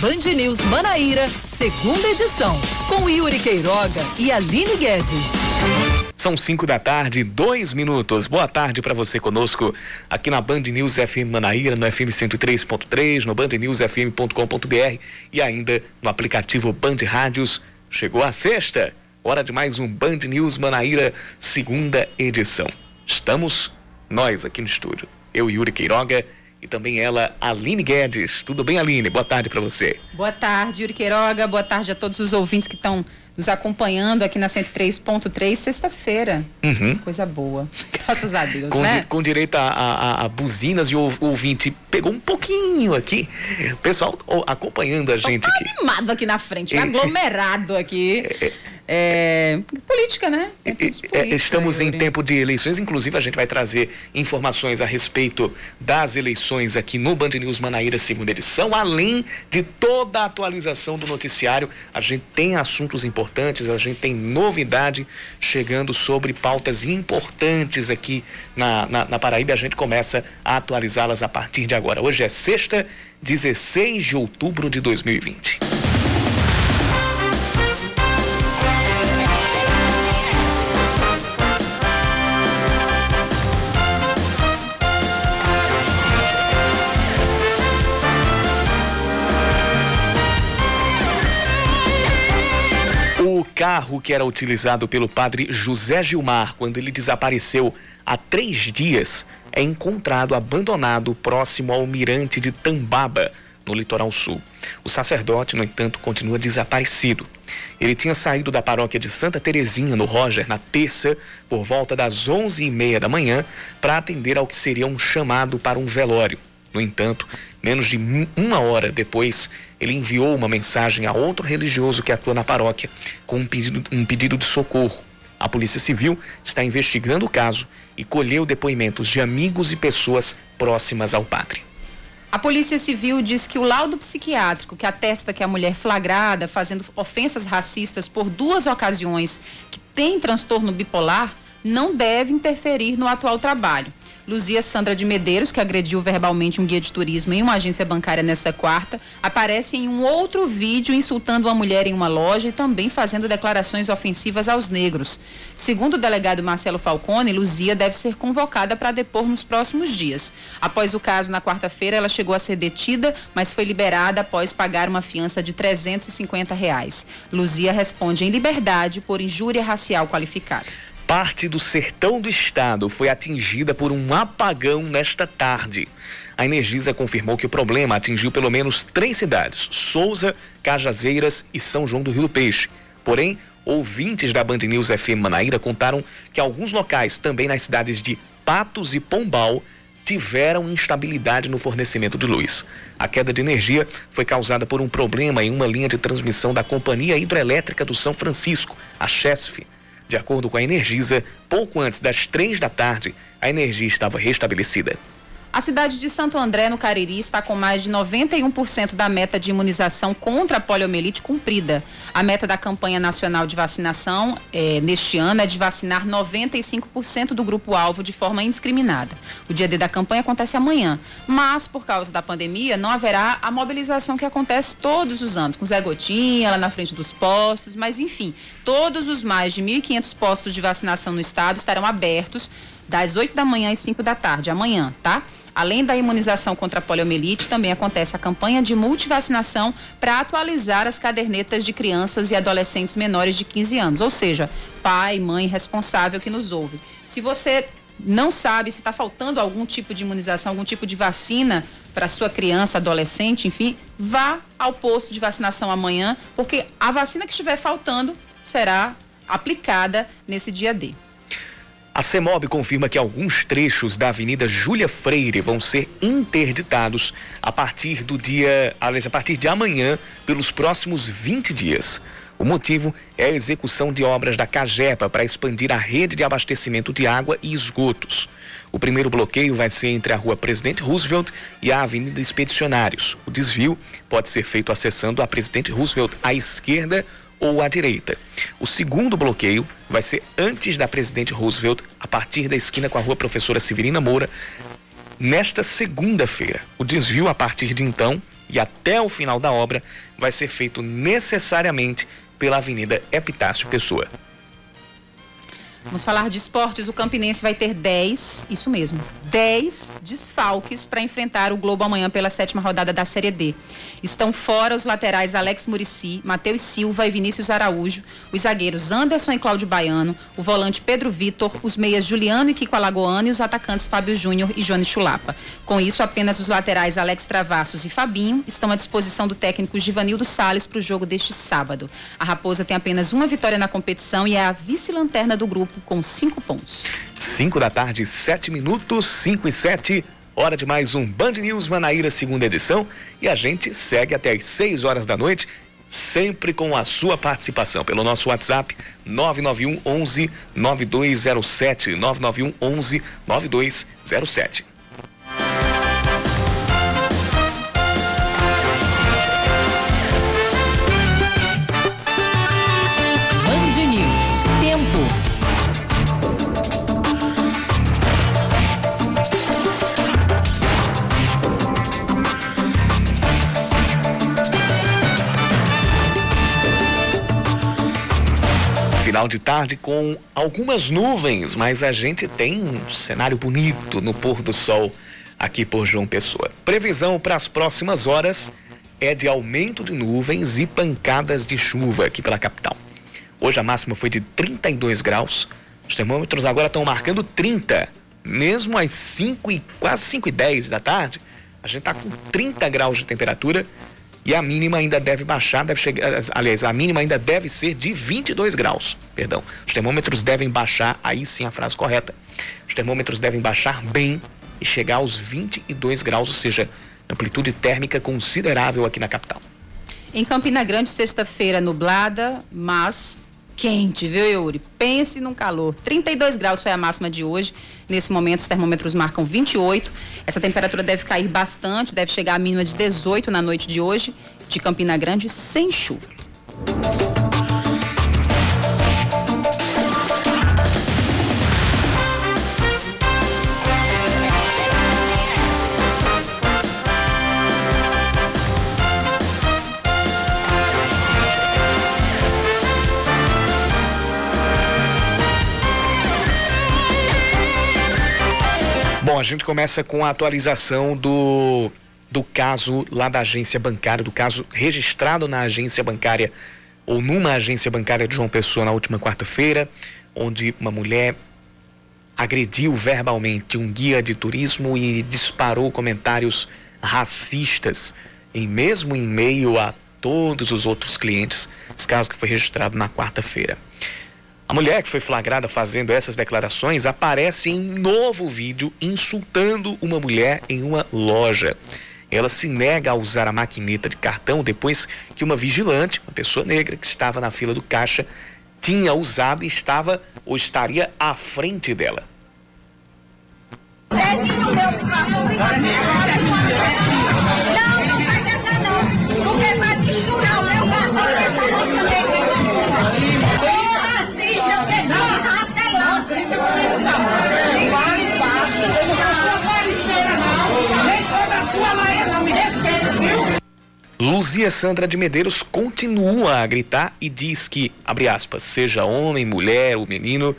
Band News Manaíra, segunda edição, com Yuri Queiroga e Aline Guedes. São 5 da tarde, dois minutos. Boa tarde para você conosco aqui na Band News FM Manaíra, no FM 103.3, no bandnewsfm.com.br e ainda no aplicativo Band Rádios. Chegou a sexta, hora de mais um Band News Manaíra, segunda edição. Estamos nós aqui no estúdio. Eu, Yuri Queiroga e também ela, Aline Guedes. Tudo bem, Aline? Boa tarde para você. Boa tarde, Yuri Queiroga. Boa tarde a todos os ouvintes que estão nos acompanhando aqui na 103.3, sexta-feira. Uhum. Coisa boa. Graças a Deus, com né? Com direito a, a, a, buzinas e o ouvinte pegou um pouquinho aqui. O pessoal acompanhando a Só gente tá aqui. animado aqui na frente, aglomerado aqui. É, é é, política, né? É, é, estamos em tempo de eleições, inclusive a gente vai trazer informações a respeito das eleições aqui no Band News Manaíra, segunda edição, além de toda a atualização do noticiário. A gente tem assuntos importantes, a gente tem novidade chegando sobre pautas importantes aqui na, na, na Paraíba. A gente começa a atualizá-las a partir de agora. Hoje é sexta, 16 de outubro de 2020. Carro que era utilizado pelo padre José Gilmar quando ele desapareceu há três dias é encontrado abandonado próximo ao mirante de Tambaba, no litoral sul. O sacerdote, no entanto, continua desaparecido. Ele tinha saído da paróquia de Santa Terezinha, no Roger, na terça, por volta das onze e meia da manhã, para atender ao que seria um chamado para um velório. No entanto, menos de uma hora depois, ele enviou uma mensagem a outro religioso que atua na paróquia com um pedido, um pedido de socorro. A Polícia Civil está investigando o caso e colheu depoimentos de amigos e pessoas próximas ao padre. A Polícia Civil diz que o laudo psiquiátrico que atesta que a mulher flagrada fazendo ofensas racistas por duas ocasiões, que tem transtorno bipolar, não deve interferir no atual trabalho. Luzia Sandra de Medeiros, que agrediu verbalmente um guia de turismo em uma agência bancária nesta quarta, aparece em um outro vídeo insultando uma mulher em uma loja e também fazendo declarações ofensivas aos negros. Segundo o delegado Marcelo Falcone, Luzia deve ser convocada para depor nos próximos dias. Após o caso, na quarta-feira, ela chegou a ser detida, mas foi liberada após pagar uma fiança de 350 reais. Luzia responde em liberdade por injúria racial qualificada. Parte do sertão do estado foi atingida por um apagão nesta tarde. A Energisa confirmou que o problema atingiu pelo menos três cidades: Souza, Cajazeiras e São João do Rio do Peixe. Porém, ouvintes da Band News FM Manaíra contaram que alguns locais, também nas cidades de Patos e Pombal, tiveram instabilidade no fornecimento de luz. A queda de energia foi causada por um problema em uma linha de transmissão da Companhia Hidrelétrica do São Francisco, a CHESF. De acordo com a Energisa, pouco antes das três da tarde, a energia estava restabelecida. A cidade de Santo André, no Cariri, está com mais de 91% da meta de imunização contra a poliomielite cumprida. A meta da campanha nacional de vacinação é, neste ano é de vacinar 95% do grupo-alvo de forma indiscriminada. O dia D da campanha acontece amanhã, mas por causa da pandemia não haverá a mobilização que acontece todos os anos, com Zé Gotinha lá na frente dos postos, mas enfim, todos os mais de 1.500 postos de vacinação no estado estarão abertos das 8 da manhã às 5 da tarde, amanhã, tá? Além da imunização contra a poliomielite, também acontece a campanha de multivacinação para atualizar as cadernetas de crianças e adolescentes menores de 15 anos, ou seja, pai, mãe responsável que nos ouve. Se você não sabe se está faltando algum tipo de imunização, algum tipo de vacina para sua criança, adolescente, enfim, vá ao posto de vacinação amanhã, porque a vacina que estiver faltando será aplicada nesse dia D. A CEMOB confirma que alguns trechos da Avenida Júlia Freire vão ser interditados a partir do dia, aliás, a partir de amanhã, pelos próximos 20 dias. O motivo é a execução de obras da Cagepa para expandir a rede de abastecimento de água e esgotos. O primeiro bloqueio vai ser entre a Rua Presidente Roosevelt e a Avenida Expedicionários. O desvio pode ser feito acessando a Presidente Roosevelt à esquerda ou à direita. O segundo bloqueio vai ser antes da Presidente Roosevelt, a partir da esquina com a rua Professora Severina Moura, nesta segunda-feira. O desvio, a partir de então, e até o final da obra vai ser feito necessariamente pela Avenida Epitácio Pessoa. Vamos falar de esportes. O Campinense vai ter 10, isso mesmo, 10 desfalques para enfrentar o Globo amanhã pela sétima rodada da Série D. Estão fora os laterais Alex Murici, Matheus Silva e Vinícius Araújo, os zagueiros Anderson e Cláudio Baiano, o volante Pedro Vitor, os meias Juliano e Kiko Alagoano e os atacantes Fábio Júnior e Jones Chulapa. Com isso, apenas os laterais Alex Travassos e Fabinho estão à disposição do técnico Givanildo Sales para o jogo deste sábado. A Raposa tem apenas uma vitória na competição e é a vice-lanterna do grupo com cinco pontos. Cinco da tarde, sete minutos, cinco e sete. Hora de mais um Band News Manaíra, segunda edição. E a gente segue até às seis horas da noite, sempre com a sua participação pelo nosso WhatsApp 991 11 9207. 991 11 9207. Final de tarde com algumas nuvens, mas a gente tem um cenário bonito no pôr do sol aqui por João Pessoa. Previsão para as próximas horas é de aumento de nuvens e pancadas de chuva aqui pela capital. Hoje a máxima foi de 32 graus. Os termômetros agora estão marcando 30. Mesmo às 5 e quase 5 e 10 da tarde, a gente está com 30 graus de temperatura e a mínima ainda deve baixar, deve chegar, aliás, a mínima ainda deve ser de 22 graus. Perdão. Os termômetros devem baixar, aí sim a frase correta. Os termômetros devem baixar bem e chegar aos 22 graus, ou seja, amplitude térmica considerável aqui na capital. Em Campina Grande, sexta-feira nublada, mas quente, viu, Yuri? Pense num calor. 32 graus foi a máxima de hoje. Nesse momento, os termômetros marcam 28. Essa temperatura deve cair bastante, deve chegar à mínima de 18 na noite de hoje, de Campina Grande, sem chuva. A gente começa com a atualização do, do caso lá da agência bancária, do caso registrado na agência bancária ou numa agência bancária de João Pessoa na última quarta-feira, onde uma mulher agrediu verbalmente um guia de turismo e disparou comentários racistas, e mesmo em meio a todos os outros clientes. Esse caso que foi registrado na quarta-feira. A mulher que foi flagrada fazendo essas declarações aparece em novo vídeo insultando uma mulher em uma loja. Ela se nega a usar a maquineta de cartão depois que uma vigilante, uma pessoa negra que estava na fila do caixa, tinha usado e estava ou estaria à frente dela. Luzia Sandra de Medeiros continua a gritar e diz que, abre aspas, seja homem, mulher ou menino,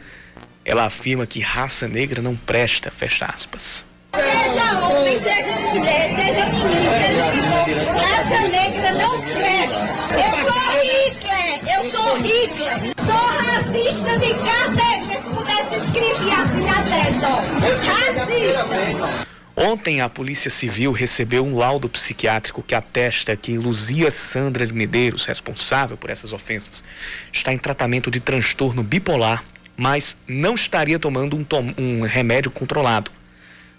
ela afirma que raça negra não presta, fecha aspas. Seja homem, seja mulher, seja menino, seja menino, raça negra não presta. Eu sou Hitler, eu sou Hitler, sou racista de carteira, se pudesse escrever assim na testa, racista. Ontem, a Polícia Civil recebeu um laudo psiquiátrico que atesta que Luzia Sandra de Medeiros, responsável por essas ofensas, está em tratamento de transtorno bipolar, mas não estaria tomando um, tom um remédio controlado.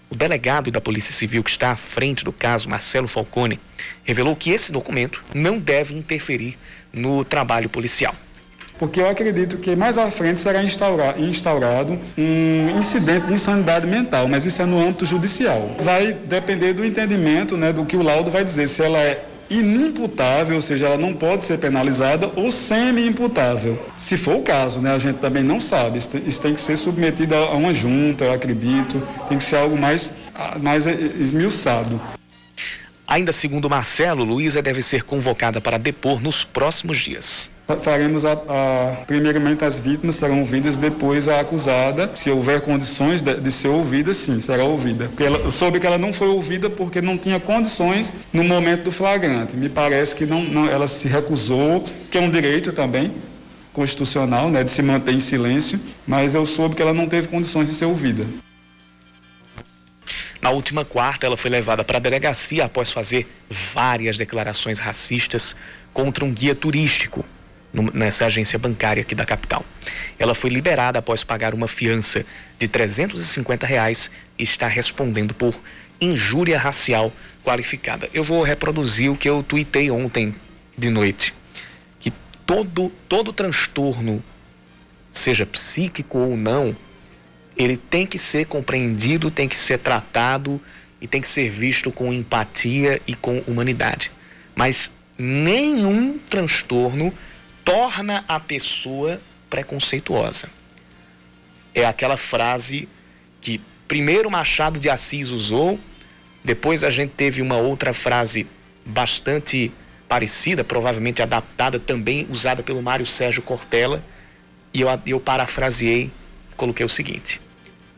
O delegado da Polícia Civil que está à frente do caso, Marcelo Falcone, revelou que esse documento não deve interferir no trabalho policial porque eu acredito que mais à frente será instaurado, um incidente de insanidade mental, mas isso é no âmbito judicial. Vai depender do entendimento né, do que o laudo vai dizer, se ela é inimputável, ou seja, ela não pode ser penalizada, ou semi-imputável. Se for o caso, né, a gente também não sabe, isso tem que ser submetido a uma junta, eu acredito, tem que ser algo mais, mais esmiuçado. Ainda segundo Marcelo, Luísa deve ser convocada para depor nos próximos dias. Faremos a, a, primeiramente as vítimas serão ouvidas, depois a acusada, se houver condições de, de ser ouvida, sim, será ouvida. Porque ela, soube que ela não foi ouvida porque não tinha condições no momento do flagrante. Me parece que não, não ela se recusou, que é um direito também constitucional, né, de se manter em silêncio, mas eu soube que ela não teve condições de ser ouvida. Na última quarta, ela foi levada para a delegacia após fazer várias declarações racistas contra um guia turístico nessa agência bancária aqui da capital. Ela foi liberada após pagar uma fiança de 350 reais e está respondendo por injúria racial qualificada. Eu vou reproduzir o que eu tuitei ontem de noite. Que todo, todo transtorno, seja psíquico ou não, ele tem que ser compreendido, tem que ser tratado e tem que ser visto com empatia e com humanidade. Mas nenhum transtorno torna a pessoa preconceituosa. É aquela frase que primeiro Machado de Assis usou, depois a gente teve uma outra frase bastante parecida, provavelmente adaptada também, usada pelo Mário Sérgio Cortella, e eu, eu parafraseei coloquei o seguinte: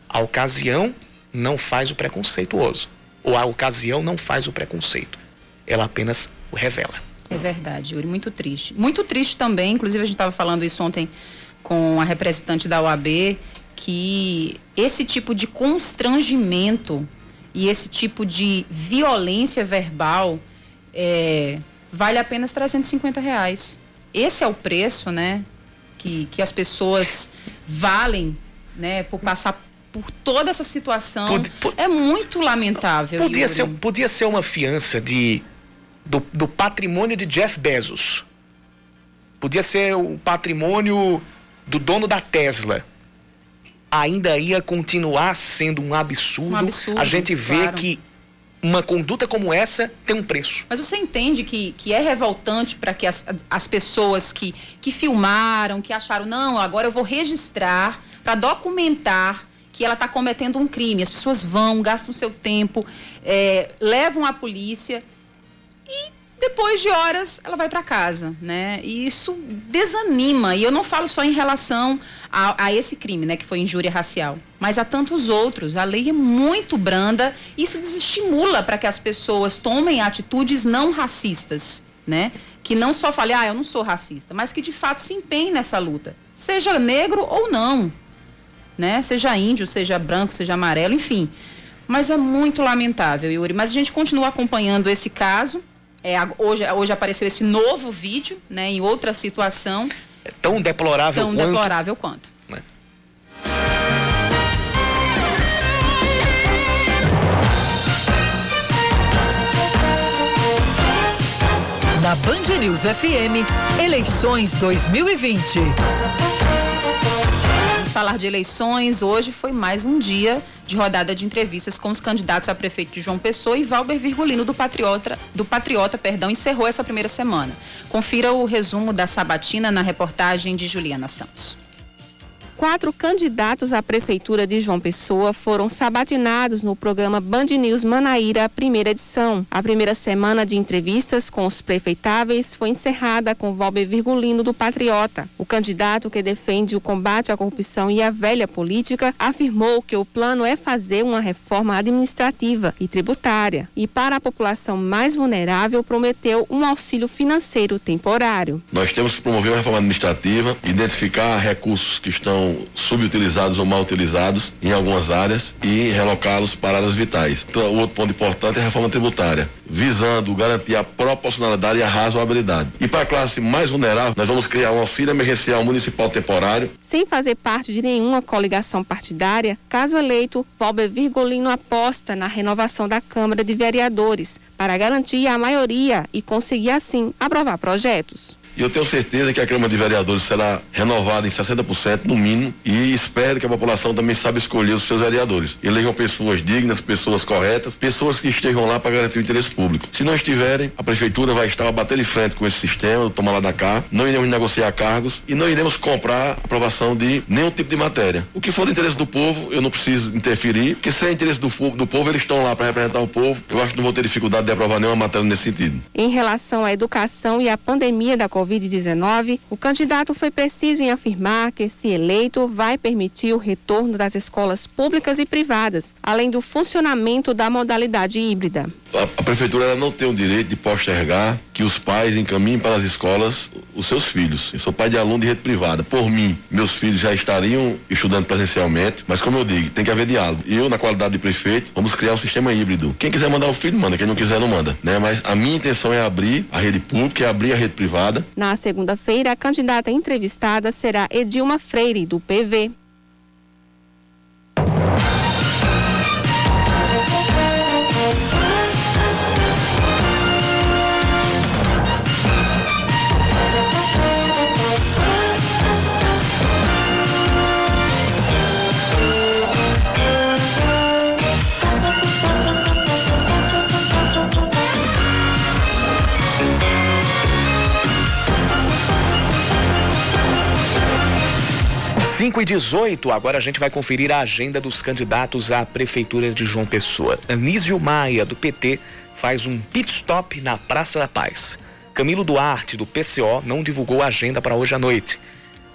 a ocasião não faz o preconceituoso, ou a ocasião não faz o preconceito, ela apenas o revela. É verdade, Yuri, muito triste. Muito triste também, inclusive a gente estava falando isso ontem com a representante da OAB, que esse tipo de constrangimento e esse tipo de violência verbal é, vale apenas 350 reais. Esse é o preço, né? Que, que as pessoas valem né, por passar por toda essa situação. é muito lamentável. Podia ser, podia ser uma fiança de, do, do patrimônio de Jeff Bezos. Podia ser o patrimônio do dono da Tesla. Ainda ia continuar sendo um absurdo. Um absurdo a gente vê claro. que uma conduta como essa tem um preço. Mas você entende que, que é revoltante para que as, as pessoas que, que filmaram, que acharam, não, agora eu vou registrar para documentar que ela está cometendo um crime. As pessoas vão, gastam seu tempo, é, levam a polícia e depois de horas ela vai para casa, né? E isso desanima. E eu não falo só em relação a, a, esse crime, né, que foi injúria racial, mas a tantos outros. A lei é muito branda. Isso desestimula para que as pessoas tomem atitudes não racistas, né? Que não só falem, ah, eu não sou racista, mas que de fato se empenhem nessa luta, seja negro ou não, né? Seja índio, seja branco, seja amarelo, enfim. Mas é muito lamentável, Yuri. Mas a gente continua acompanhando esse caso. É, hoje, hoje apareceu esse novo vídeo, né, em outra situação. É tão deplorável tão quanto. Tão deplorável quanto. Né? Na Band News FM, eleições 2020 falar de eleições, hoje foi mais um dia de rodada de entrevistas com os candidatos a prefeito de João Pessoa e Valber Virgulino do Patriota, do Patriota, perdão, encerrou essa primeira semana. Confira o resumo da sabatina na reportagem de Juliana Santos quatro candidatos à Prefeitura de João Pessoa foram sabatinados no programa Band News Manaíra, primeira edição. A primeira semana de entrevistas com os prefeitáveis foi encerrada com Valber Virgulino do Patriota. O candidato que defende o combate à corrupção e à velha política afirmou que o plano é fazer uma reforma administrativa e tributária e para a população mais vulnerável prometeu um auxílio financeiro temporário. Nós temos que promover uma reforma administrativa, identificar recursos que estão subutilizados ou mal utilizados em algumas áreas e relocá-los para áreas vitais. Então, o outro ponto importante é a reforma tributária, visando garantir a proporcionalidade e a razoabilidade. E para a classe mais vulnerável, nós vamos criar um auxílio emergencial municipal temporário. Sem fazer parte de nenhuma coligação partidária, caso eleito, Valber Virgolino aposta na renovação da Câmara de Vereadores para garantir a maioria e conseguir assim aprovar projetos. E eu tenho certeza que a Câmara de Vereadores será renovada em 60% no mínimo e espero que a população também saiba escolher os seus vereadores. Elejam pessoas dignas, pessoas corretas, pessoas que estejam lá para garantir o interesse público. Se não estiverem, a prefeitura vai estar a bater de frente com esse sistema, tomar lá da cá, não iremos negociar cargos e não iremos comprar aprovação de nenhum tipo de matéria. O que for do interesse do povo, eu não preciso interferir, porque se é interesse do, do povo, eles estão lá para representar o povo. Eu acho que não vou ter dificuldade de aprovar nenhuma matéria nesse sentido. Em relação à educação e à pandemia da Covid-19, o candidato foi preciso em afirmar que, se eleito, vai permitir o retorno das escolas públicas e privadas, além do funcionamento da modalidade híbrida. A, a prefeitura não tem o direito de postergar que os pais encaminhem para as escolas os seus filhos. Eu sou pai de aluno de rede privada. Por mim, meus filhos já estariam estudando presencialmente, mas como eu digo, tem que haver diálogo. Eu, na qualidade de prefeito, vamos criar um sistema híbrido. Quem quiser mandar o filho, manda. Quem não quiser, não manda. Né? Mas a minha intenção é abrir a rede pública, é abrir a rede privada. Na segunda-feira, a candidata entrevistada será Edilma Freire, do PV. 5 e 18, agora a gente vai conferir a agenda dos candidatos à Prefeitura de João Pessoa. Anísio Maia, do PT, faz um pit stop na Praça da Paz. Camilo Duarte, do PCO, não divulgou a agenda para hoje à noite.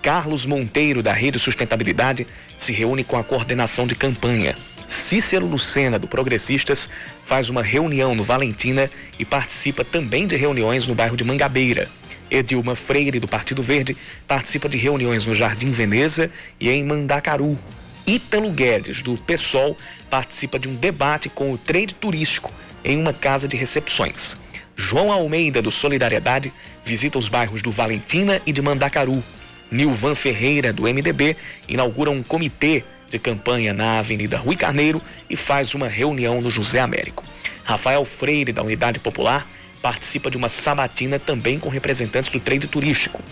Carlos Monteiro, da Rede Sustentabilidade, se reúne com a coordenação de campanha. Cícero Lucena, do Progressistas, faz uma reunião no Valentina e participa também de reuniões no bairro de Mangabeira. Edilma Freire, do Partido Verde, participa de reuniões no Jardim Veneza e em Mandacaru. Ítalo Guedes, do PSOL, participa de um debate com o trade turístico em uma casa de recepções. João Almeida, do Solidariedade, visita os bairros do Valentina e de Mandacaru. Nilvan Ferreira, do MDB, inaugura um comitê de campanha na Avenida Rui Carneiro e faz uma reunião no José Américo. Rafael Freire, da Unidade Popular, participa de uma sabatina também com representantes do trade turístico.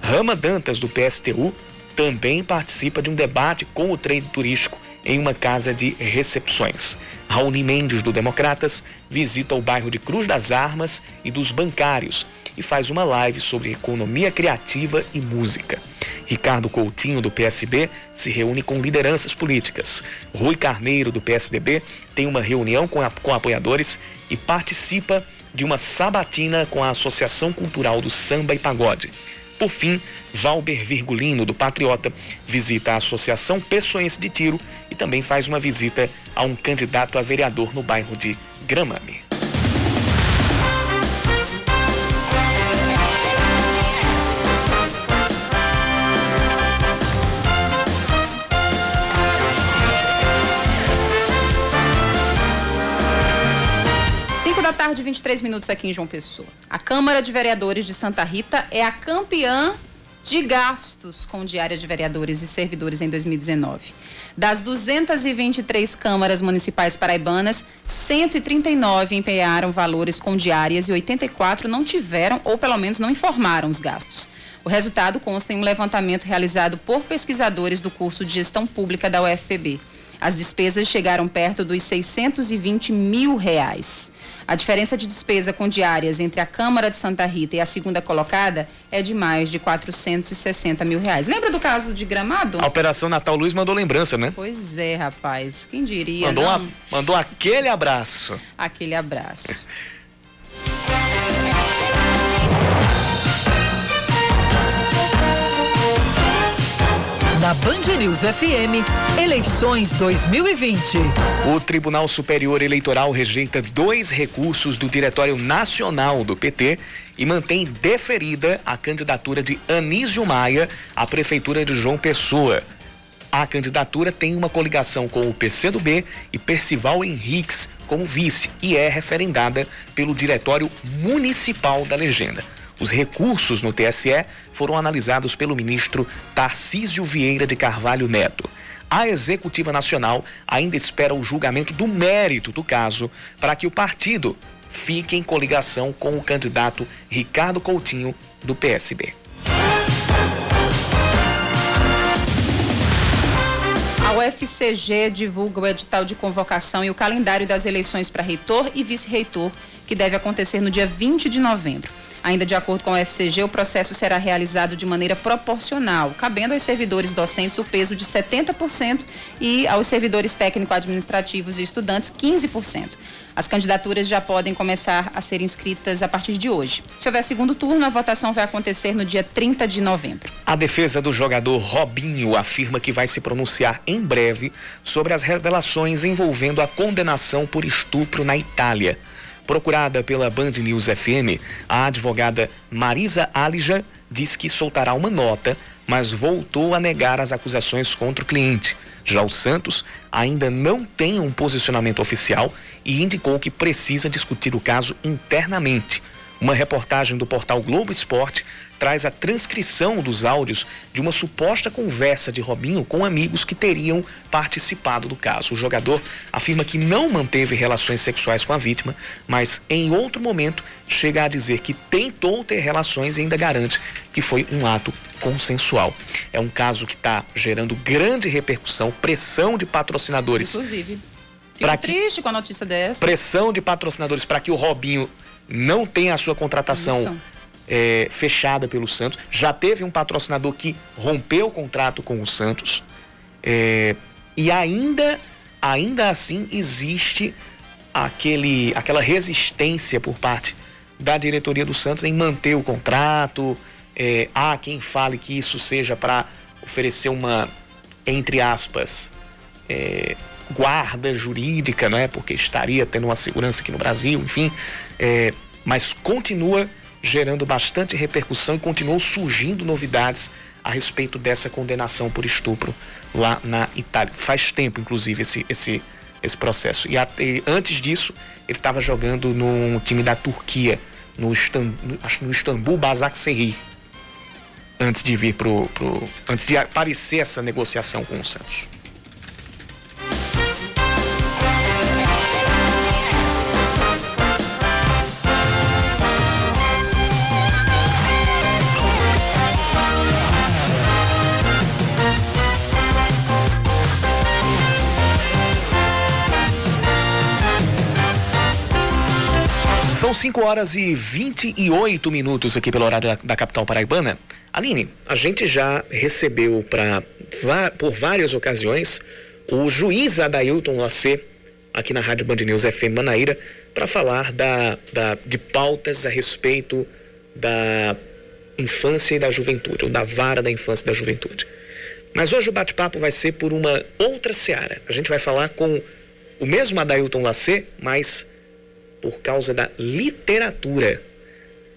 Rama Dantas, do PSTU, também participa de um debate com o trade turístico em uma casa de recepções. Raoni Mendes, do Democratas, visita o bairro de Cruz das Armas e dos Bancários e faz uma live sobre economia criativa e música. Ricardo Coutinho, do PSB, se reúne com lideranças políticas. Rui Carneiro, do PSDB, tem uma reunião com, com apoiadores e participa de uma sabatina com a Associação Cultural do Samba e Pagode. Por fim, Valber Virgulino, do Patriota, visita a Associação Pessoense de Tiro e também faz uma visita a um candidato a vereador no bairro de Gramame. Tarde, 23 minutos aqui em João Pessoa. A Câmara de Vereadores de Santa Rita é a campeã de gastos com diária de vereadores e servidores em 2019. Das 223 câmaras municipais paraibanas, 139 empenharam valores com diárias e 84 não tiveram ou pelo menos não informaram os gastos. O resultado consta em um levantamento realizado por pesquisadores do curso de Gestão Pública da UFPB. As despesas chegaram perto dos 620 mil reais. A diferença de despesa com diárias entre a Câmara de Santa Rita e a segunda colocada é de mais de 460 mil reais. Lembra do caso de Gramado? A Operação Natal Luz mandou lembrança, né? Pois é, rapaz. Quem diria? Mandou, uma, mandou aquele abraço. Aquele abraço. Na Band News FM, eleições 2020. O Tribunal Superior Eleitoral rejeita dois recursos do Diretório Nacional do PT e mantém deferida a candidatura de Anísio Maia à Prefeitura de João Pessoa. A candidatura tem uma coligação com o PCdoB e Percival Henriques como vice e é referendada pelo Diretório Municipal da Legenda. Os recursos no TSE foram analisados pelo ministro Tarcísio Vieira de Carvalho Neto. A Executiva Nacional ainda espera o julgamento do mérito do caso para que o partido fique em coligação com o candidato Ricardo Coutinho, do PSB. A UFCG divulga o edital de convocação e o calendário das eleições para reitor e vice-reitor, que deve acontecer no dia 20 de novembro. Ainda de acordo com a UFCG, o processo será realizado de maneira proporcional, cabendo aos servidores docentes o peso de 70% e aos servidores técnico-administrativos e estudantes 15%. As candidaturas já podem começar a ser inscritas a partir de hoje. Se houver segundo turno, a votação vai acontecer no dia 30 de novembro. A defesa do jogador Robinho afirma que vai se pronunciar em breve sobre as revelações envolvendo a condenação por estupro na Itália. Procurada pela Band News FM, a advogada Marisa Alija diz que soltará uma nota, mas voltou a negar as acusações contra o cliente. Já o Santos ainda não tem um posicionamento oficial e indicou que precisa discutir o caso internamente. Uma reportagem do portal Globo Esporte traz a transcrição dos áudios de uma suposta conversa de Robinho com amigos que teriam participado do caso. O jogador afirma que não manteve relações sexuais com a vítima, mas em outro momento chega a dizer que tentou ter relações e ainda garante que foi um ato consensual. É um caso que está gerando grande repercussão, pressão de patrocinadores. Inclusive. Fico triste com a notícia dessa. Pressão de patrocinadores para que o Robinho não tenha a sua contratação é, fechada pelo Santos. Já teve um patrocinador que rompeu o contrato com o Santos. É, e ainda, ainda assim existe aquele, aquela resistência por parte da diretoria do Santos em manter o contrato. É, há quem fale que isso seja para oferecer uma, entre aspas, é, guarda jurídica, não é? Porque estaria tendo uma segurança aqui no Brasil, enfim. É, mas continua gerando bastante repercussão e continuou surgindo novidades a respeito dessa condenação por estupro lá na Itália. Faz tempo, inclusive, esse, esse, esse processo. E, até, antes disso, ele estava jogando no time da Turquia, no, Istan, no Istambul Basaksehir, antes de vir pro, pro, antes de aparecer essa negociação com o Santos. São 5 horas e 28 minutos aqui pelo horário da, da, capital paraibana. Aline, a gente já recebeu pra, por várias ocasiões o juiz Adailton Lacê, aqui na Rádio Band News FM Manaíra, para falar da, da, de pautas a respeito da infância e da juventude, ou da vara da infância e da juventude. Mas hoje o bate-papo vai ser por uma outra seara. A gente vai falar com o mesmo Adailton Lacê, mas por causa da literatura.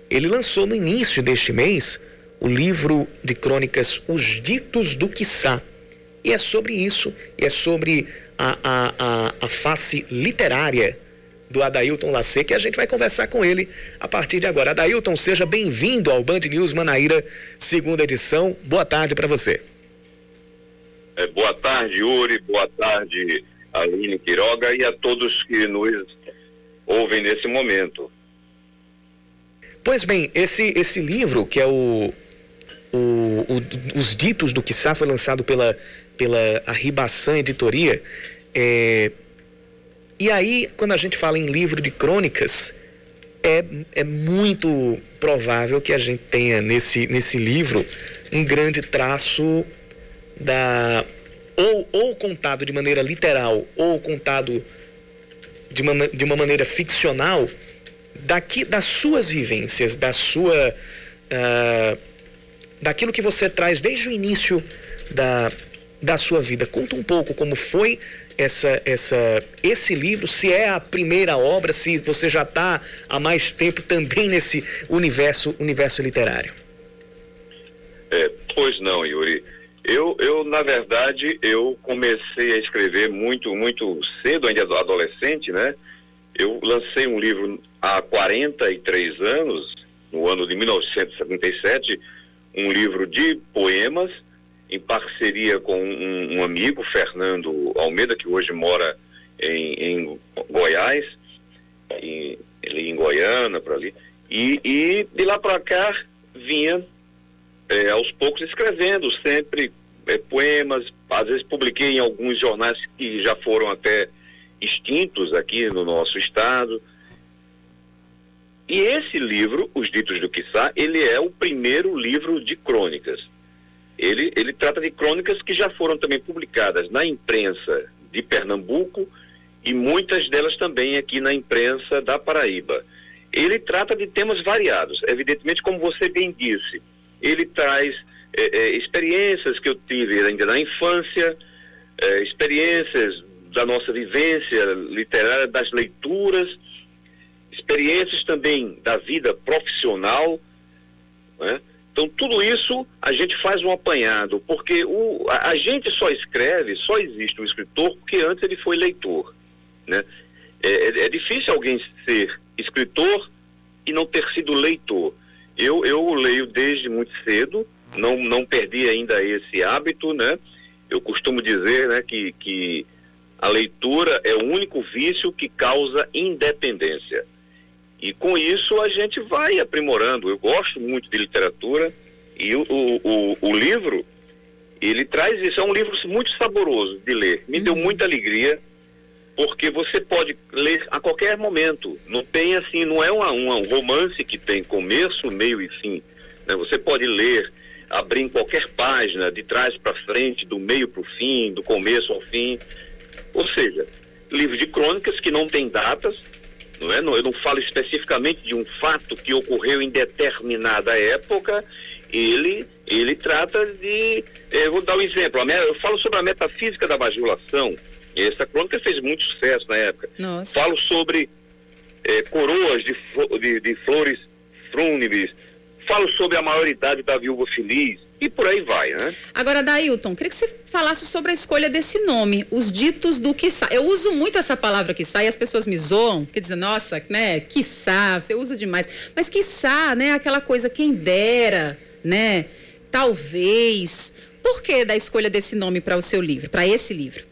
Ele lançou no início deste mês o livro de crônicas Os Ditos do Quissá. E é sobre isso, e é sobre a, a, a, a face literária do Adailton Lacê, que a gente vai conversar com ele a partir de agora. Adailton, seja bem-vindo ao Band News Manaíra, segunda edição. Boa tarde para você. É, boa tarde, Yuri. Boa tarde, Aline Quiroga e a todos que nos ouvem nesse momento. Pois bem, esse, esse livro, que é o, o, o Os Ditos do Quissá, foi lançado pela, pela Arribaçã Editoria. É, e aí, quando a gente fala em livro de crônicas, é, é muito provável que a gente tenha nesse, nesse livro um grande traço da. Ou, ou contado de maneira literal, ou contado de uma, de uma maneira ficcional daqui, das suas vivências, da sua. Uh, daquilo que você traz desde o início da, da sua vida. Conta um pouco como foi essa, essa, esse livro, se é a primeira obra, se você já está há mais tempo também nesse universo, universo literário. É, pois não, Yuri. Eu, eu, na verdade, eu comecei a escrever muito, muito cedo, ainda adolescente, né? Eu lancei um livro há 43 anos, no ano de 1977, um livro de poemas, em parceria com um, um amigo, Fernando Almeida, que hoje mora em, em Goiás, em, em em Goiânia, para ali. E, e de lá para cá vinha é, aos poucos escrevendo sempre é, poemas, às vezes publiquei em alguns jornais que já foram até extintos aqui no nosso estado. E esse livro, Os Ditos do Quissá, ele é o primeiro livro de crônicas. Ele, ele trata de crônicas que já foram também publicadas na imprensa de Pernambuco e muitas delas também aqui na imprensa da Paraíba. Ele trata de temas variados, evidentemente, como você bem disse, ele traz é, é, experiências que eu tive ainda na infância, é, experiências da nossa vivência literária, das leituras, experiências também da vida profissional, né? Então, tudo isso a gente faz um apanhado, porque o, a, a, gente só escreve, só existe um escritor porque antes ele foi leitor. Né? É, é, é, difícil alguém ser escritor e não ter sido leitor. Eu, eu leio desde muito cedo, não, não perdi ainda esse hábito, né? Eu costumo dizer né, que, que a leitura é o único vício que causa independência. E com isso a gente vai aprimorando. Eu gosto muito de literatura e o, o, o, livro, ele traz isso. É um livro muito saboroso de ler. Me uhum. deu muita alegria porque você pode ler a qualquer momento. Não tem assim, não é uma, uma, um romance que tem começo, meio e fim. Né? Você pode ler, abrir em qualquer página, de trás para frente, do meio para o fim, do começo ao fim. Ou seja, livro de crônicas que não tem datas, não é? Eu não falo especificamente de um fato que ocorreu em determinada época, ele, ele trata de. Eh, vou dar um exemplo. Eu falo sobre a metafísica da bajulação. Essa crônica fez muito sucesso na época. Nossa. Falo sobre eh, coroas de, de, de flores frúnebres. Falo sobre a maioridade da viúva feliz e por aí vai, né? Agora, Dailton, queria que você falasse sobre a escolha desse nome, os ditos do quiçá. Eu uso muito essa palavra quiçá e as pessoas me zoam, que dizem, nossa, né, quiçá, você usa demais. Mas quiçá, né, aquela coisa, quem dera, né, talvez. Por que da escolha desse nome para o seu livro, para esse livro?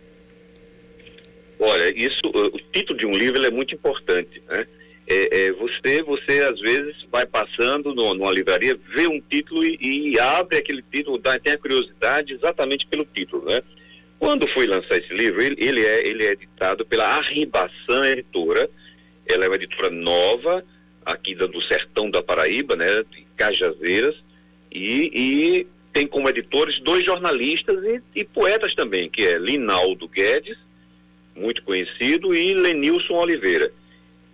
Olha, isso, o título de um livro é muito importante, né? é, é, você, você às vezes vai passando no, numa livraria, vê um título e, e abre aquele título, dá, tem a curiosidade exatamente pelo título, né? Quando fui lançar esse livro, ele, ele, é, ele é editado pela Arribação Editora, ela é uma editora nova, aqui do sertão da Paraíba, né, de Cajazeiras, e, e tem como editores dois jornalistas e, e, poetas também, que é Linaldo Guedes, muito conhecido, e Lenilson Oliveira.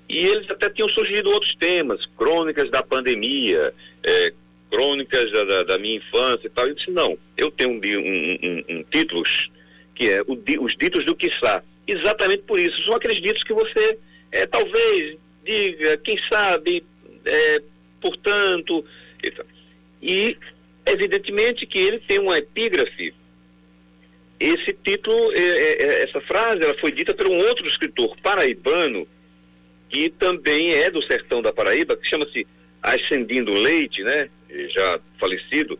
E eles até tinham surgido outros temas, crônicas da pandemia, é, crônicas da, da, da, minha infância e tal. Eu disse, não, eu tenho um, um, um, um título que é o, os ditos do quiçá. Exatamente por isso. São aqueles ditos que você é, talvez diga, quem sabe, é, portanto. E, evidentemente, que ele tem uma epígrafe. Esse título, é, é, é, essa frase, ela foi dita por um outro escritor paraibano, que também é do sertão da Paraíba, que chama-se Ascendindo Leite, né? Já falecido.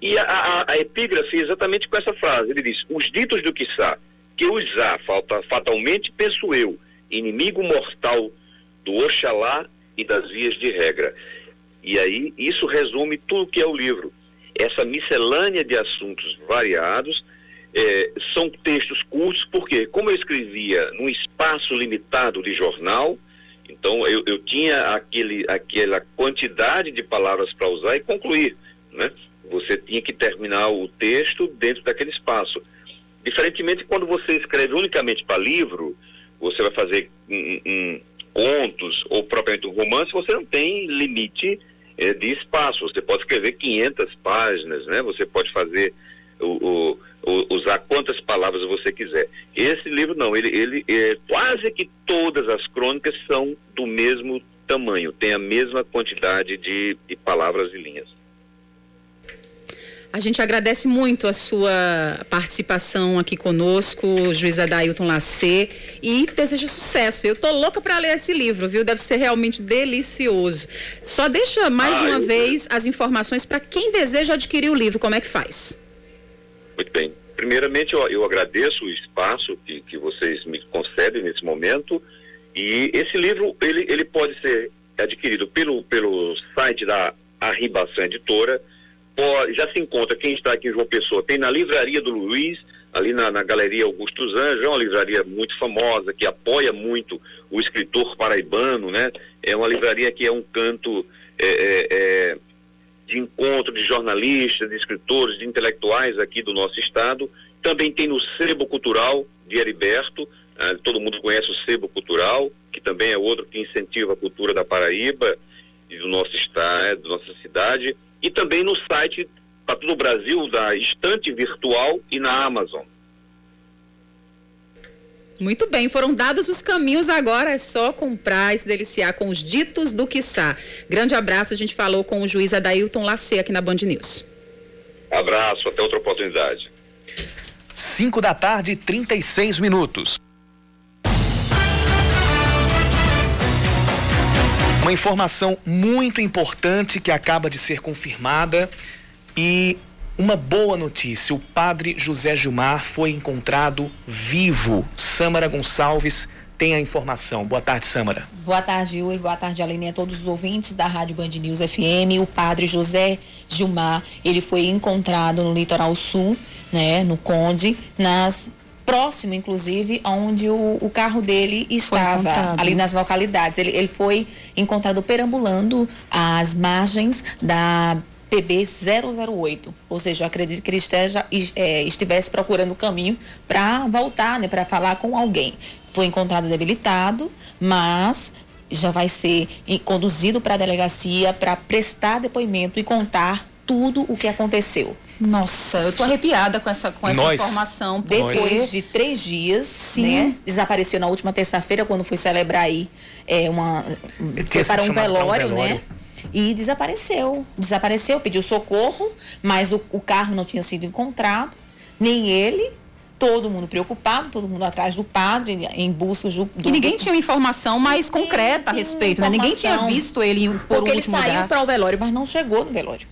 E a, a, a, epígrafe é exatamente com essa frase. Ele diz: Os ditos do Quissá, que há falta, fatalmente penso eu, inimigo mortal do Oxalá e das vias de regra. E aí, isso resume tudo que é o livro. Essa miscelânea de assuntos variados, é, são textos curtos, porque, como eu escrevia num espaço limitado de jornal, então eu, eu tinha aquele, aquela quantidade de palavras para usar e concluir, né? Você tinha que terminar o texto dentro daquele espaço. Diferentemente quando você escreve unicamente para livro, você vai fazer um, um, contos ou propriamente um romance, você não tem limite eh, de espaço. Você pode escrever 500 páginas, né? Você pode fazer o, o, usar quantas palavras você quiser. Esse livro não, ele, ele é, quase que todas as crônicas são do mesmo tamanho, tem a mesma quantidade de, de palavras e linhas. A gente agradece muito a sua participação aqui conosco, juiz Adailton Lacê, e deseja sucesso. Eu tô louca para ler esse livro, viu? Deve ser realmente delicioso. Só deixa mais ah, uma vez as informações para quem deseja adquirir o livro, como é que faz? Muito bem. Primeiramente, eu, eu agradeço o espaço que, que vocês me concedem nesse momento. E esse livro, ele, ele pode ser adquirido pelo, pelo site da Arribação Editora. Pode, já se encontra, quem está aqui em João Pessoa, tem na Livraria do Luiz, ali na, na Galeria Augusto Anjos, é uma livraria muito famosa, que apoia muito o escritor paraibano, né? É uma livraria que é um canto é, é, é, de encontro de jornalistas, de escritores, de intelectuais aqui do nosso estado. Também tem no Sebo Cultural de Heriberto, ah, todo mundo conhece o Sebo Cultural, que também é outro que incentiva a cultura da Paraíba e do nosso estado, é, da nossa cidade. E também no site para todo o Brasil da Estante Virtual e na Amazon. Muito bem, foram dados os caminhos, agora é só comprar e se deliciar com os ditos do quiçá. Grande abraço, a gente falou com o juiz Adailton Lacê aqui na Band News. Abraço, até outra oportunidade. 5 da tarde, 36 minutos. Uma informação muito importante que acaba de ser confirmada e uma boa notícia: o padre José Gilmar foi encontrado vivo. Samara Gonçalves tem a informação. Boa tarde, Samara. Boa tarde, Yuri. Boa tarde, Aline, a todos os ouvintes da Rádio Band News FM. O padre José Gilmar, ele foi encontrado no litoral sul, né, no Conde, nas próximo, inclusive, onde o, o carro dele estava, ali nas localidades. Ele, ele foi encontrado perambulando às margens da PB 008, ou seja, eu acredito que ele esteja, é, estivesse procurando o caminho para voltar, né, para falar com alguém. Foi encontrado debilitado, mas já vai ser conduzido para a delegacia para prestar depoimento e contar tudo o que aconteceu. Nossa, eu tô arrepiada com essa, com essa Nós. informação. Depois de três dias, Sim. né? Desapareceu na última terça-feira, quando foi celebrar aí é, uma. Foi para um velório, um velório, né? E desapareceu. Desapareceu, pediu socorro, mas o, o carro não tinha sido encontrado, nem ele, todo mundo preocupado, todo mundo atrás do padre, em busca do. E ninguém tinha informação mais ninguém concreta a respeito, né? Ninguém tinha visto ele por Porque um ele saiu para o velório, mas não chegou no velório.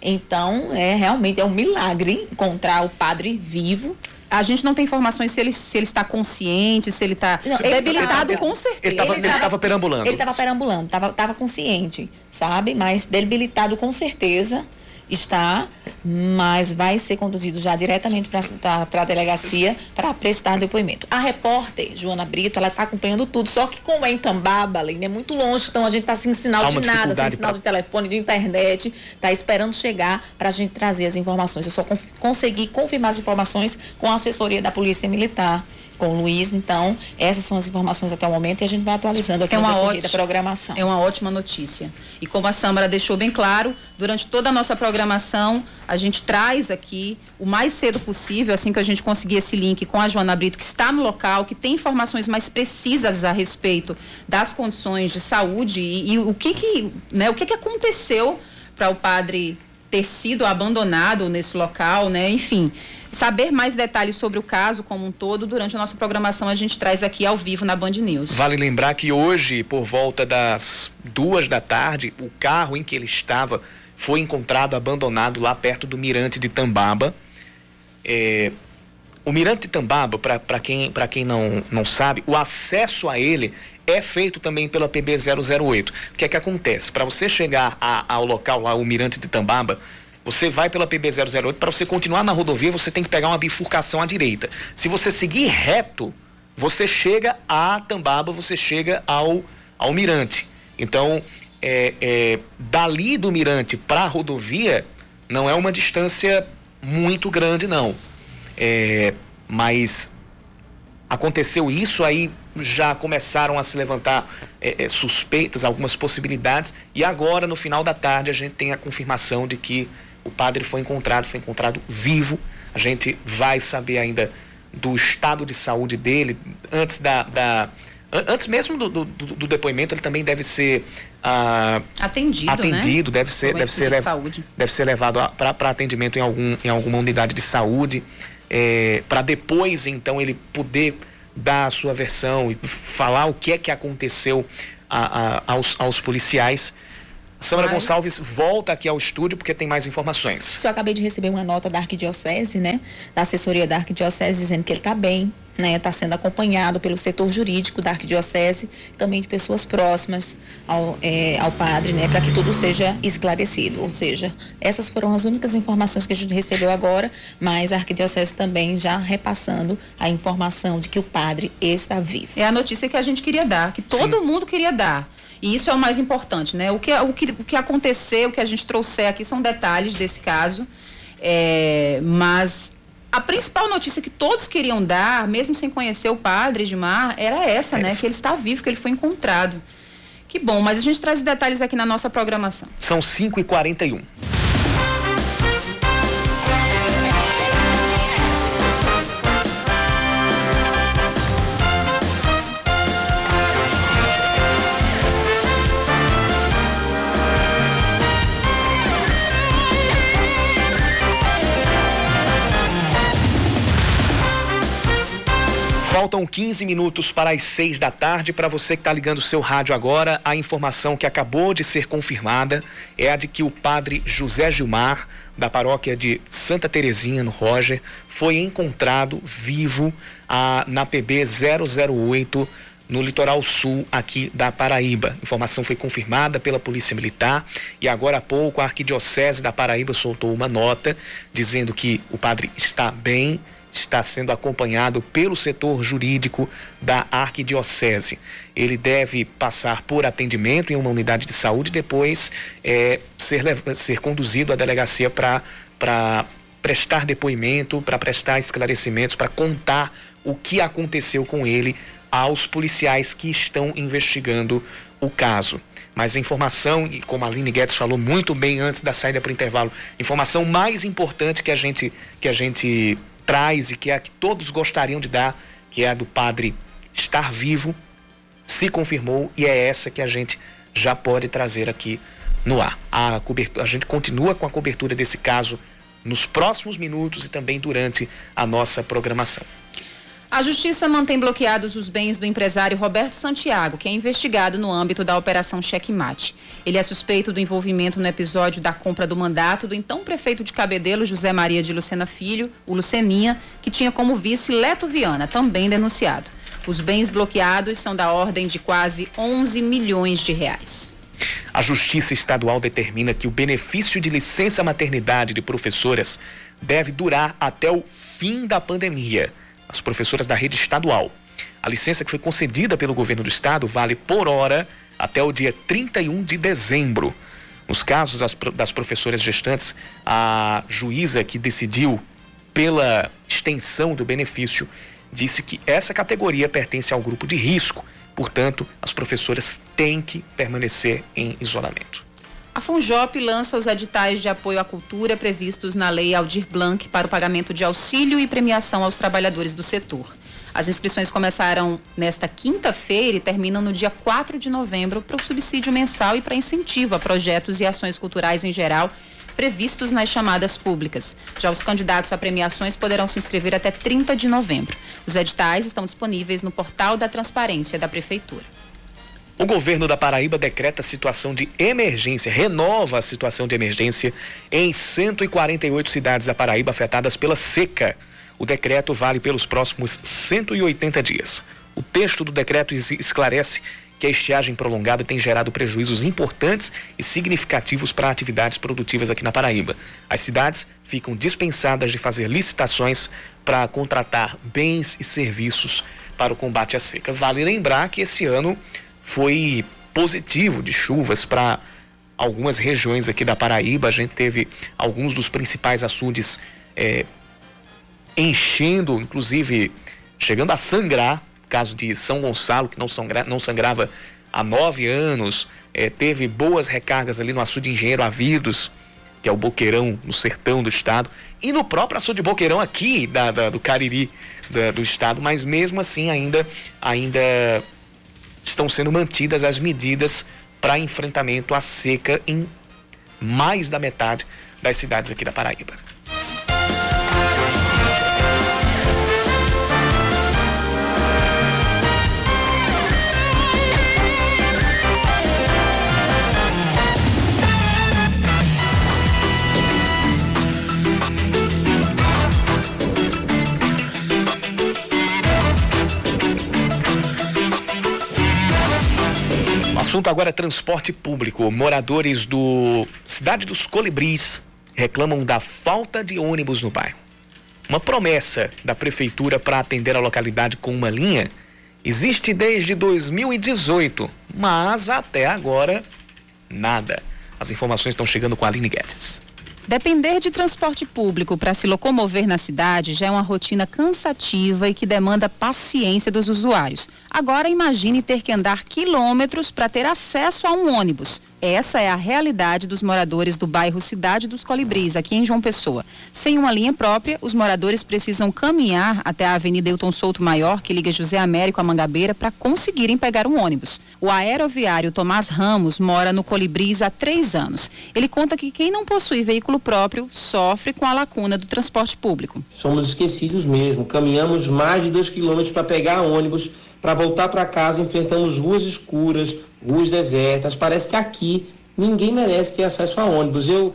Então, é realmente é um milagre encontrar o padre vivo. A gente não tem informações se ele, se ele está consciente, se ele está debilitado, ele, com certeza. Ele estava perambulando. Ele estava perambulando, estava consciente, sabe? Mas debilitado com certeza está, mas vai ser conduzido já diretamente para a delegacia para prestar depoimento. A repórter, Joana Brito, ela está acompanhando tudo, só que como é em Tambaba, é muito longe, então a gente está sem sinal de nada, sem sinal pra... de telefone, de internet, está esperando chegar para a gente trazer as informações. Eu só consegui confirmar as informações com a assessoria da Polícia Militar com o Luiz. Então, essas são as informações até o momento e a gente vai atualizando aqui é uma ótima, da programação. É uma ótima notícia. E como a Samara deixou bem claro, durante toda a nossa programação, a gente traz aqui o mais cedo possível, assim que a gente conseguir esse link com a Joana Brito, que está no local, que tem informações mais precisas a respeito das condições de saúde e, e o que que, né, o que que aconteceu para o padre ter sido abandonado nesse local, né? Enfim, saber mais detalhes sobre o caso como um todo, durante a nossa programação a gente traz aqui ao vivo na Band News. Vale lembrar que hoje, por volta das duas da tarde, o carro em que ele estava foi encontrado abandonado lá perto do Mirante de Tambaba. É, o Mirante de Tambaba, para quem, quem não, não sabe, o acesso a ele é feito também pela PB 008. O que é que acontece? Para você chegar a, ao local lá, o Mirante de Tambaba, você vai pela PB 008, para você continuar na rodovia, você tem que pegar uma bifurcação à direita. Se você seguir reto, você chega a Tambaba, você chega ao, ao Mirante. Então, é, é, dali do Mirante para a rodovia, não é uma distância muito grande, não. É, mas aconteceu isso, aí já começaram a se levantar é, é, suspeitas, algumas possibilidades, e agora, no final da tarde, a gente tem a confirmação de que o padre foi encontrado, foi encontrado vivo. A gente vai saber ainda do estado de saúde dele antes da, da antes mesmo do, do, do, depoimento ele também deve ser ah, atendido, atendido, né? deve ser deve ser, de saúde. deve ser levado para atendimento em algum em alguma unidade de saúde é, para depois então ele poder dar a sua versão e falar o que é que aconteceu a, a, aos, aos policiais Samara Mas... Gonçalves volta aqui ao estúdio porque tem mais informações. Eu acabei de receber uma nota da Arquidiocese, né? Da assessoria da Arquidiocese dizendo que ele está bem, né, está sendo acompanhado pelo setor jurídico da arquidiocese, também de pessoas próximas ao, é, ao padre, né, para que tudo seja esclarecido. Ou seja, essas foram as únicas informações que a gente recebeu agora, mas a arquidiocese também já repassando a informação de que o padre está vivo. É a notícia que a gente queria dar, que todo Sim. mundo queria dar. E isso é o mais importante, né? O que, o, que, o que aconteceu, o que a gente trouxer aqui são detalhes desse caso. É, mas a principal notícia que todos queriam dar, mesmo sem conhecer o padre Edmar, era essa, é né? Essa. Que ele está vivo, que ele foi encontrado. Que bom, mas a gente traz os detalhes aqui na nossa programação. São 5 Faltam 15 minutos para as 6 da tarde. Para você que está ligando o seu rádio agora, a informação que acabou de ser confirmada é a de que o padre José Gilmar, da paróquia de Santa Terezinha, no Roger, foi encontrado vivo a, na PB 008 no litoral sul aqui da Paraíba. Informação foi confirmada pela Polícia Militar e agora há pouco a Arquidiocese da Paraíba soltou uma nota dizendo que o padre está bem está sendo acompanhado pelo setor jurídico da Arquidiocese. Ele deve passar por atendimento em uma unidade de saúde e depois é, ser, ser conduzido à delegacia para prestar depoimento, para prestar esclarecimentos, para contar o que aconteceu com ele aos policiais que estão investigando o caso. Mas a informação, e como a Aline Guedes falou muito bem antes da saída para o intervalo, informação mais importante que a gente, que a gente traz e que é a que todos gostariam de dar, que é a do padre estar vivo, se confirmou e é essa que a gente já pode trazer aqui no ar. A, cobertura, a gente continua com a cobertura desse caso nos próximos minutos e também durante a nossa programação. A Justiça mantém bloqueados os bens do empresário Roberto Santiago, que é investigado no âmbito da Operação Checkmate. Ele é suspeito do envolvimento no episódio da compra do mandato do então prefeito de Cabedelo, José Maria de Lucena Filho, o Luceninha, que tinha como vice Leto Viana, também denunciado. Os bens bloqueados são da ordem de quase 11 milhões de reais. A Justiça Estadual determina que o benefício de licença maternidade de professoras deve durar até o fim da pandemia as professoras da rede estadual. A licença que foi concedida pelo governo do estado vale por hora até o dia 31 de dezembro. Nos casos das, das professoras gestantes, a juíza que decidiu pela extensão do benefício disse que essa categoria pertence ao grupo de risco. Portanto, as professoras têm que permanecer em isolamento. A Funjop lança os editais de apoio à cultura previstos na Lei Aldir Blanc para o pagamento de auxílio e premiação aos trabalhadores do setor. As inscrições começaram nesta quinta-feira e terminam no dia 4 de novembro para o subsídio mensal e para incentivo a projetos e ações culturais em geral previstos nas chamadas públicas. Já os candidatos a premiações poderão se inscrever até 30 de novembro. Os editais estão disponíveis no portal da Transparência da Prefeitura. O governo da Paraíba decreta situação de emergência, renova a situação de emergência em 148 cidades da Paraíba afetadas pela seca. O decreto vale pelos próximos 180 dias. O texto do decreto esclarece que a estiagem prolongada tem gerado prejuízos importantes e significativos para atividades produtivas aqui na Paraíba. As cidades ficam dispensadas de fazer licitações para contratar bens e serviços para o combate à seca. Vale lembrar que esse ano foi positivo de chuvas para algumas regiões aqui da Paraíba. A gente teve alguns dos principais açudes é, enchendo, inclusive chegando a sangrar. Caso de São Gonçalo, que não, sangra, não sangrava há nove anos. É, teve boas recargas ali no açude Engenheiro Avidos, que é o Boqueirão, no sertão do estado. E no próprio açude Boqueirão aqui da, da do Cariri da, do estado. Mas mesmo assim ainda, ainda estão sendo mantidas as medidas para enfrentamento à seca em mais da metade das cidades aqui da Paraíba. Assunto agora é transporte público. Moradores do Cidade dos Colibris reclamam da falta de ônibus no bairro. Uma promessa da prefeitura para atender a localidade com uma linha existe desde 2018, mas até agora nada. As informações estão chegando com a Aline Guedes. Depender de transporte público para se locomover na cidade já é uma rotina cansativa e que demanda paciência dos usuários. Agora imagine ter que andar quilômetros para ter acesso a um ônibus. Essa é a realidade dos moradores do bairro Cidade dos Colibris, aqui em João Pessoa. Sem uma linha própria, os moradores precisam caminhar até a Avenida Elton Souto Maior, que liga José Américo a Mangabeira, para conseguirem pegar um ônibus. O aeroviário Tomás Ramos mora no Colibris há três anos. Ele conta que quem não possui veículo próprio sofre com a lacuna do transporte público. Somos esquecidos mesmo. Caminhamos mais de dois quilômetros para pegar ônibus. Para voltar para casa, enfrentamos ruas escuras, ruas desertas. Parece que aqui ninguém merece ter acesso a ônibus. Eu,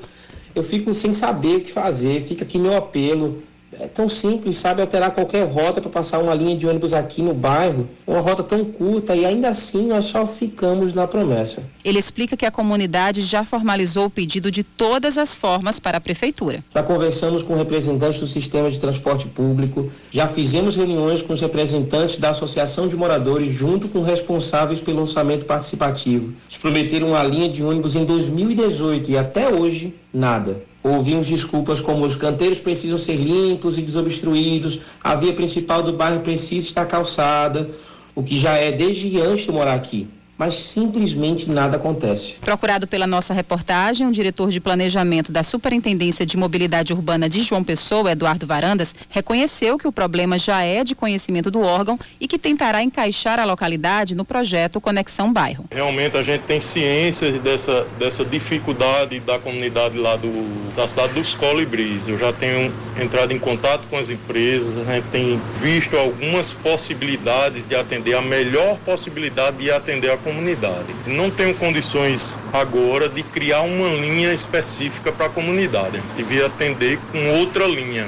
eu fico sem saber o que fazer. Fica aqui meu apelo é tão simples, sabe? Alterar qualquer rota para passar uma linha de ônibus aqui no bairro, uma rota tão curta e ainda assim nós só ficamos na promessa. Ele explica que a comunidade já formalizou o pedido de todas as formas para a prefeitura. Já conversamos com representantes do sistema de transporte público, já fizemos reuniões com os representantes da Associação de Moradores junto com responsáveis pelo orçamento participativo. Eles prometeram uma linha de ônibus em 2018 e até hoje nada. Ouvimos desculpas como os canteiros precisam ser limpos e desobstruídos, a via principal do bairro precisa estar calçada, o que já é desde antes de morar aqui mas simplesmente nada acontece. Procurado pela nossa reportagem, o diretor de planejamento da Superintendência de Mobilidade Urbana de João Pessoa, Eduardo Varandas, reconheceu que o problema já é de conhecimento do órgão e que tentará encaixar a localidade no projeto Conexão Bairro. Realmente a gente tem ciência dessa, dessa dificuldade da comunidade lá do, da cidade dos Colibris. Eu já tenho entrado em contato com as empresas, a gente tem visto algumas possibilidades de atender, a melhor possibilidade de atender a comunidade comunidade. Não tenho condições agora de criar uma linha específica para a comunidade. Devia atender com outra linha.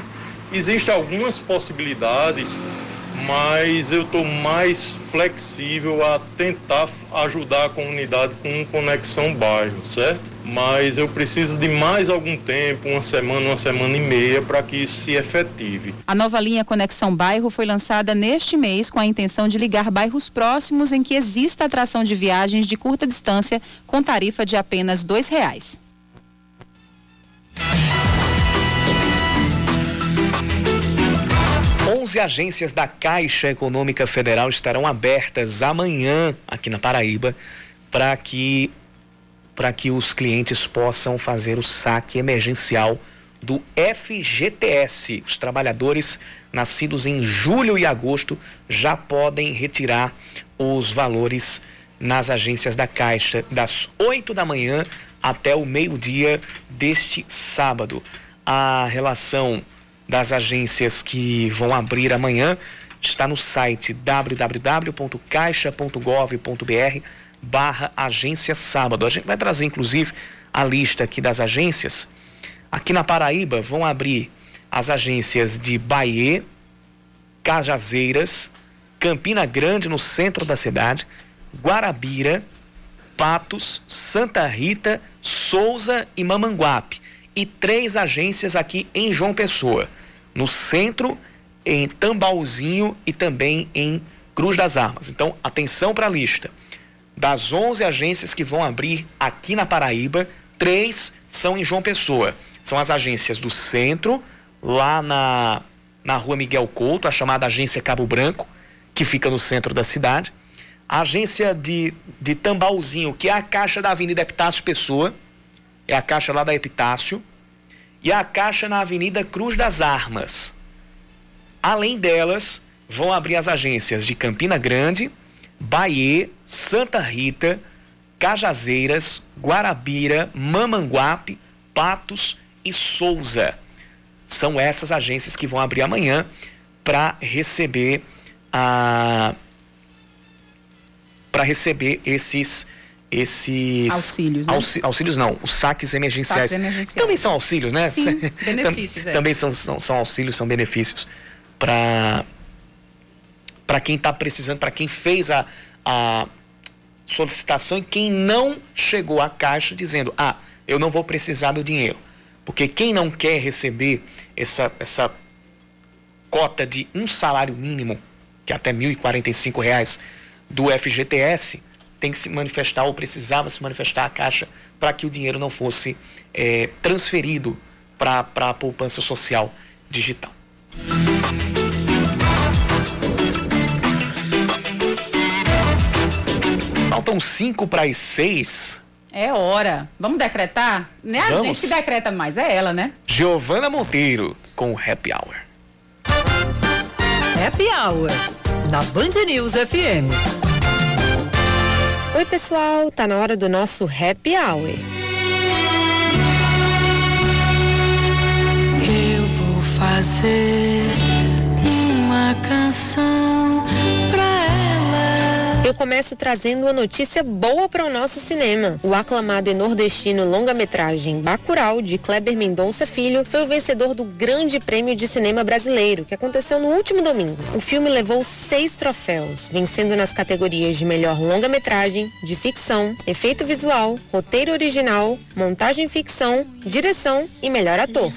Existem algumas possibilidades mas eu estou mais flexível a tentar ajudar a comunidade com conexão bairro, certo? Mas eu preciso de mais algum tempo, uma semana, uma semana e meia, para que isso se efetive. A nova linha Conexão Bairro foi lançada neste mês com a intenção de ligar bairros próximos em que exista atração de viagens de curta distância com tarifa de apenas R$ reais. 11 agências da Caixa Econômica Federal estarão abertas amanhã aqui na Paraíba para que para que os clientes possam fazer o saque emergencial do FGTS. Os trabalhadores nascidos em julho e agosto já podem retirar os valores nas agências da Caixa das 8 da manhã até o meio-dia deste sábado. A relação das agências que vão abrir amanhã está no site www.caixa.gov.br barra agência sábado. A gente vai trazer inclusive a lista aqui das agências. Aqui na Paraíba vão abrir as agências de Bahia, Cajazeiras, Campina Grande no centro da cidade, Guarabira, Patos, Santa Rita, Souza e Mamanguape. E três agências aqui em João Pessoa no centro, em Tambauzinho e também em Cruz das Armas. Então, atenção para a lista. Das 11 agências que vão abrir aqui na Paraíba, três são em João Pessoa. São as agências do centro, lá na, na rua Miguel Couto, a chamada agência Cabo Branco, que fica no centro da cidade. A agência de, de Tambauzinho, que é a caixa da Avenida Epitácio Pessoa, é a caixa lá da Epitácio e a Caixa na Avenida Cruz das Armas. Além delas, vão abrir as agências de Campina Grande, Bahia, Santa Rita, Cajazeiras, Guarabira, Mamanguape, Patos e Souza. São essas agências que vão abrir amanhã para receber a para receber esses esses auxílios, né? auxílios não, os saques emergenciais. saques emergenciais. Também são auxílios, né? Sim, benefícios. é. Também são, são, são auxílios, são benefícios para para quem está precisando, para quem fez a, a solicitação e quem não chegou à caixa dizendo: ah, eu não vou precisar do dinheiro. Porque quem não quer receber essa, essa cota de um salário mínimo, que é até 1.045 reais, do FGTS, tem que se manifestar ou precisava se manifestar à Caixa para que o dinheiro não fosse é, transferido para a poupança social digital. Faltam cinco para as seis. É hora. Vamos decretar? Não é a gente que decreta mais, é ela, né? Giovana Monteiro com o Happy Hour. Happy Hour na Band News FM. Oi, pessoal, tá na hora do nosso Happy Hour. Eu vou fazer uma canção. Eu começo trazendo uma notícia boa para o nosso cinema. O aclamado e nordestino longa-metragem Bacurau, de Kleber Mendonça Filho, foi o vencedor do Grande Prêmio de Cinema Brasileiro, que aconteceu no último domingo. O filme levou seis troféus, vencendo nas categorias de melhor longa-metragem, de ficção, efeito visual, roteiro original, montagem ficção, direção e melhor ator.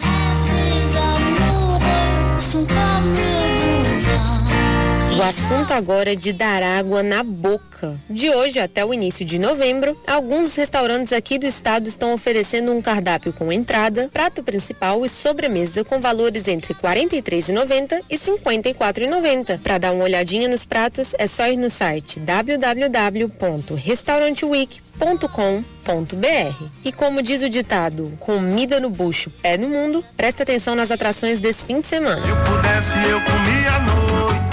O assunto agora é de dar água na boca. De hoje até o início de novembro, alguns restaurantes aqui do estado estão oferecendo um cardápio com entrada, prato principal e sobremesa com valores entre R$ 43,90 e R$ 54,90. Para dar uma olhadinha nos pratos, é só ir no site www.restaurantweek.com.br. E como diz o ditado, comida no bucho, pé no mundo, presta atenção nas atrações desse fim de semana. pudesse eu comia à noite.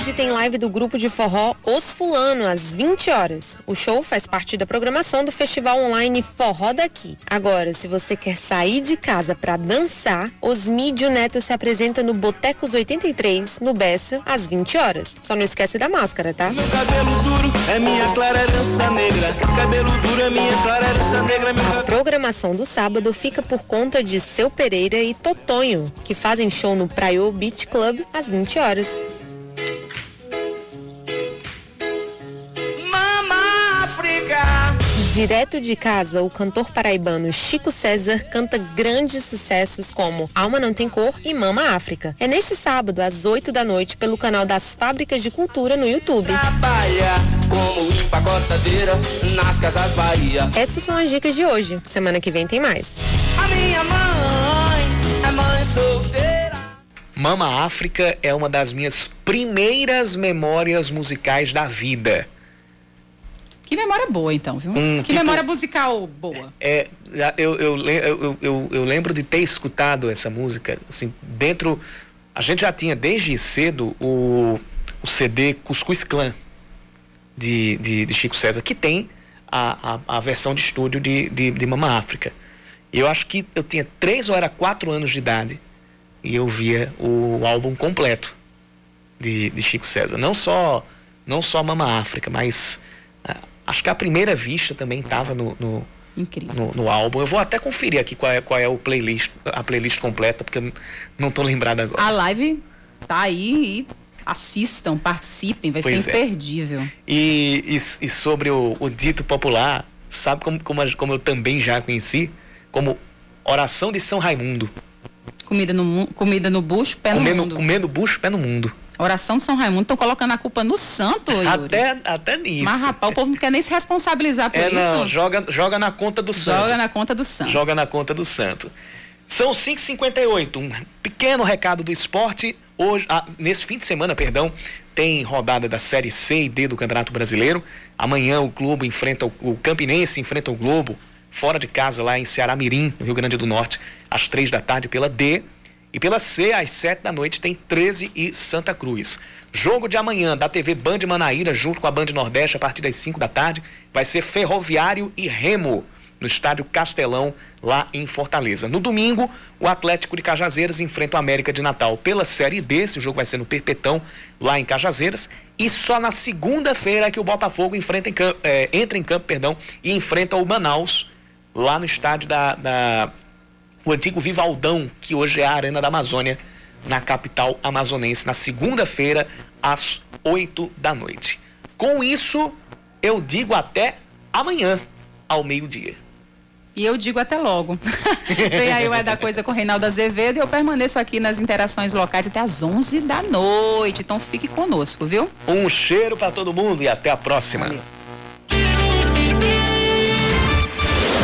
Hoje tem live do grupo de forró Os Fulano, às 20 horas. O show faz parte da programação do festival online Forró Daqui. Agora, se você quer sair de casa pra dançar, Osmídio Neto se apresenta no Botecos 83, no Bessa, às 20 horas. Só não esquece da máscara, tá? Cabelo duro é minha clara negra. Cabelo duro é minha clara negra. Meu A programação do sábado fica por conta de Seu Pereira e Totonho, que fazem show no Praio Beach Club às 20 horas. Direto de casa, o cantor paraibano Chico César canta grandes sucessos como Alma Não Tem Cor e Mama África. É neste sábado, às 8 da noite, pelo canal das Fábricas de Cultura no YouTube. Trabalha como empacotadeira nas casas Bahia. Essas são as dicas de hoje. Semana que vem tem mais. A minha mãe é mãe solteira. Mama África é uma das minhas primeiras memórias musicais da vida. Que memória boa, então, viu? Um que tipo- memória musical boa. É, eu, eu, eu, eu, eu lembro de ter escutado essa música, assim, dentro. A gente já tinha desde cedo o, o CD Cuscuz Clã de, de, de Chico César, que tem a, a, a versão de estúdio de, de, de Mama África. E eu acho que eu tinha três ou era quatro anos de idade e eu via o álbum completo de, de Chico César. Não só, não só Mama África, mas ah, acho que a primeira vista também estava no, no, no, no álbum. Eu vou até conferir aqui qual é, qual é o playlist, a playlist completa, porque eu não estou lembrado agora. A live tá aí e assistam, participem, vai Pois ser é. imperdível. E, e, e sobre o, o dito popular, sabe como, como, como eu também já conheci? Como oração de São Raimundo. Comida no, comida no bucho, pé no comendo, mundo. comendo bucho, pé no mundo. Oração de São Raimundo, estão colocando a culpa no santo, Yuri. Até, até nisso. Mas, rapaz, o povo não quer nem se responsabilizar por é, isso. não, joga, joga na conta do santo. Joga na conta do santo. Joga na conta do santo. São 5h58, um pequeno recado do esporte. Hoje, ah, nesse fim de semana, perdão, tem rodada da Série C e D do Campeonato Brasileiro. Amanhã o Globo enfrenta o, o Campinense enfrenta o Globo fora de casa lá em Ceará Mirim, no Rio Grande do Norte, às três da tarde pela D. E pela C, às sete da noite, tem 13 e Santa Cruz. Jogo de amanhã da TV Band Manaíra, junto com a Band Nordeste, a partir das 5 da tarde, vai ser Ferroviário e Remo, no estádio Castelão, lá em Fortaleza. No domingo, o Atlético de Cajazeiras enfrenta o América de Natal pela Série D. Esse jogo vai ser no Perpetão, lá em Cajazeiras. E só na segunda-feira é que o Botafogo enfrenta em campo, eh, entra em campo perdão, e enfrenta o Manaus, lá no estádio da, da o antigo Vivaldão, que hoje é a Arena da Amazônia, na capital amazonense, na segunda-feira, às 8 da noite. Com isso, eu digo até amanhã, ao meio-dia. E eu digo até logo. Vem aí o É da Coisa com Reinaldo Azevedo e eu permaneço aqui nas interações locais até às 11 da noite. Então fique conosco, viu? Um cheiro para todo mundo e até a próxima. Valeu.